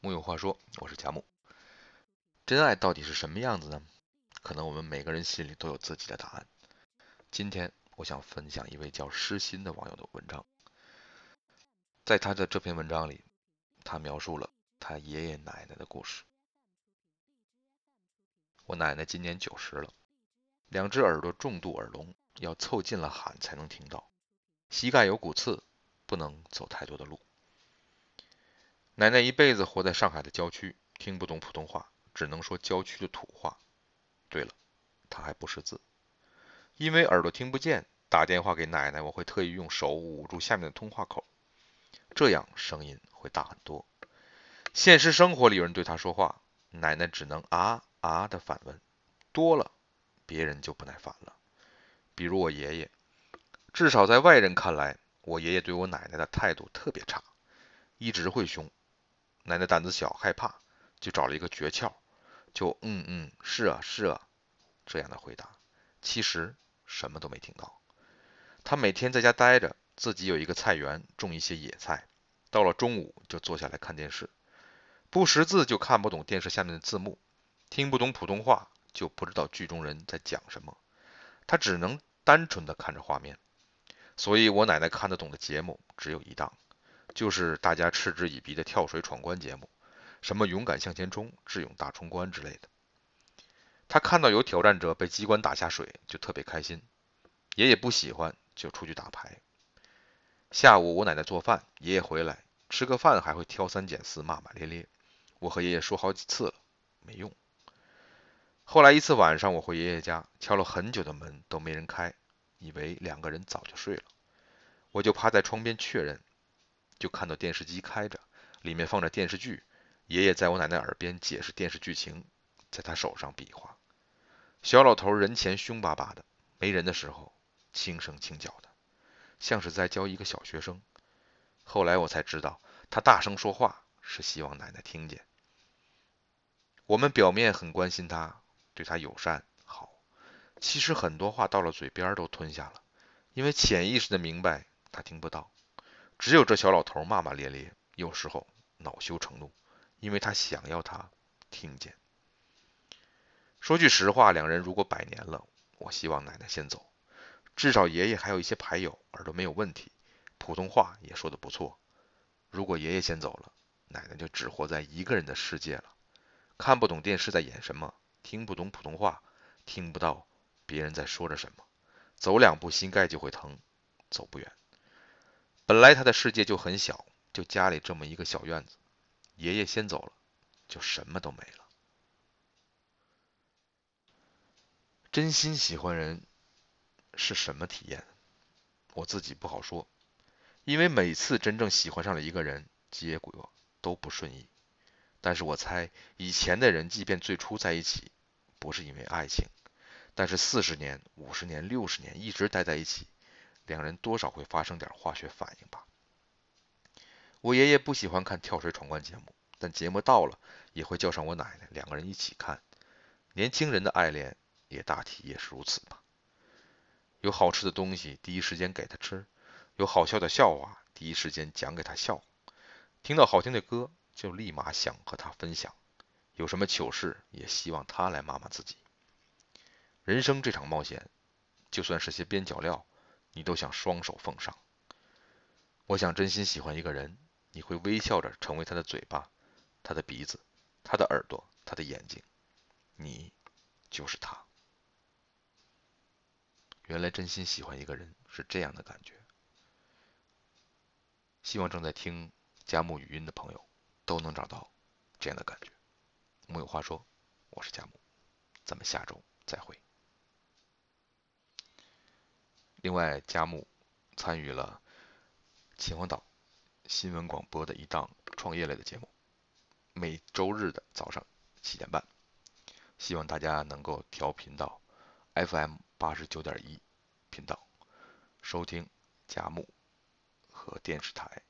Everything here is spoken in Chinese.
木有话说，我是贾木。真爱到底是什么样子呢？可能我们每个人心里都有自己的答案。今天我想分享一位叫诗心的网友的文章。在他的这篇文章里，他描述了他爷爷奶奶的故事。我奶奶今年九十了，两只耳朵重度耳聋，要凑近了喊才能听到，膝盖有骨刺，不能走太多的路。奶奶一辈子活在上海的郊区，听不懂普通话，只能说郊区的土话。对了，她还不识字，因为耳朵听不见，打电话给奶奶，我会特意用手捂住下面的通话口，这样声音会大很多。现实生活里有人对她说话，奶奶只能啊啊的反问，多了，别人就不耐烦了。比如我爷爷，至少在外人看来，我爷爷对我奶奶的态度特别差，一直会凶。奶奶胆子小，害怕，就找了一个诀窍，就嗯嗯，是啊是啊，这样的回答，其实什么都没听到。他每天在家待着，自己有一个菜园，种一些野菜，到了中午就坐下来看电视，不识字就看不懂电视下面的字幕，听不懂普通话就不知道剧中人在讲什么，他只能单纯的看着画面。所以我奶奶看得懂的节目只有一档。就是大家嗤之以鼻的跳水闯关节目，什么勇敢向前冲、智勇大冲关之类的。他看到有挑战者被机关打下水，就特别开心。爷爷不喜欢，就出去打牌。下午我奶奶做饭，爷爷回来吃个饭还会挑三拣四、骂骂咧咧。我和爷爷说好几次了，没用。后来一次晚上，我回爷爷家，敲了很久的门都没人开，以为两个人早就睡了，我就趴在窗边确认。就看到电视机开着，里面放着电视剧，爷爷在我奶奶耳边解释电视剧情，在他手上比划。小老头人前凶巴巴的，没人的时候轻声轻脚的，像是在教一个小学生。后来我才知道，他大声说话是希望奶奶听见。我们表面很关心他，对他友善好，其实很多话到了嘴边都吞下了，因为潜意识的明白他听不到。只有这小老头骂骂咧咧，有时候恼羞成怒，因为他想要他听见。说句实话，两人如果百年了，我希望奶奶先走，至少爷爷还有一些牌友，耳朵没有问题，普通话也说得不错。如果爷爷先走了，奶奶就只活在一个人的世界了，看不懂电视在演什么，听不懂普通话，听不到别人在说着什么，走两步心盖就会疼，走不远。本来他的世界就很小，就家里这么一个小院子。爷爷先走了，就什么都没了。真心喜欢人是什么体验？我自己不好说，因为每次真正喜欢上了一个人，结果都不顺意。但是我猜，以前的人即便最初在一起，不是因为爱情，但是四十年、五十年、六十年一直待在一起。两人多少会发生点化学反应吧。我爷爷不喜欢看跳水闯关节目，但节目到了也会叫上我奶奶，两个人一起看。年轻人的爱恋也大体也是如此吧。有好吃的东西，第一时间给他吃；有好笑的笑话，第一时间讲给他笑；听到好听的歌，就立马想和他分享；有什么糗事，也希望他来骂骂自己。人生这场冒险，就算是些边角料。你都想双手奉上。我想真心喜欢一个人，你会微笑着成为他的嘴巴、他的鼻子、他的耳朵、他的眼睛，你就是他。原来真心喜欢一个人是这样的感觉。希望正在听佳木语音的朋友都能找到这样的感觉。木有话说，我是佳木，咱们下周再会。另外，佳木参与了秦皇岛新闻广播的一档创业类的节目，每周日的早上七点半，希望大家能够调频到 FM 八十九点一频道收听佳木和电视台。